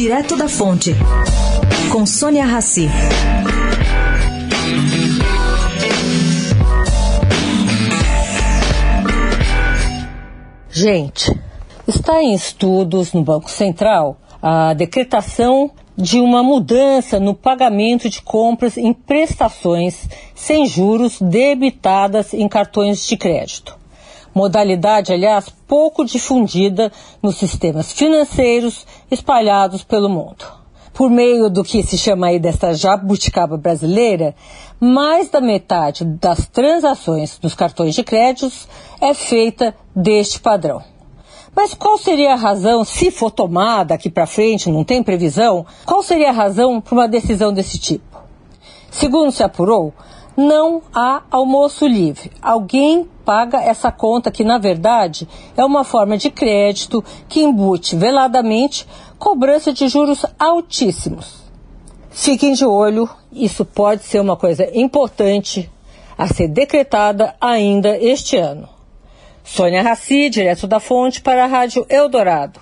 Direto da Fonte, com Sônia Rassi. Gente, está em estudos no Banco Central a decretação de uma mudança no pagamento de compras em prestações sem juros debitadas em cartões de crédito. Modalidade, aliás, pouco difundida nos sistemas financeiros espalhados pelo mundo. Por meio do que se chama aí dessa jabuticaba brasileira, mais da metade das transações dos cartões de créditos é feita deste padrão. Mas qual seria a razão, se for tomada daqui para frente, não tem previsão, qual seria a razão para uma decisão desse tipo? Segundo se apurou, não há almoço livre. Alguém paga essa conta que, na verdade, é uma forma de crédito que embute veladamente cobrança de juros altíssimos. Fiquem de olho, isso pode ser uma coisa importante a ser decretada ainda este ano. Sônia Raci, direto da fonte para a Rádio Eldorado.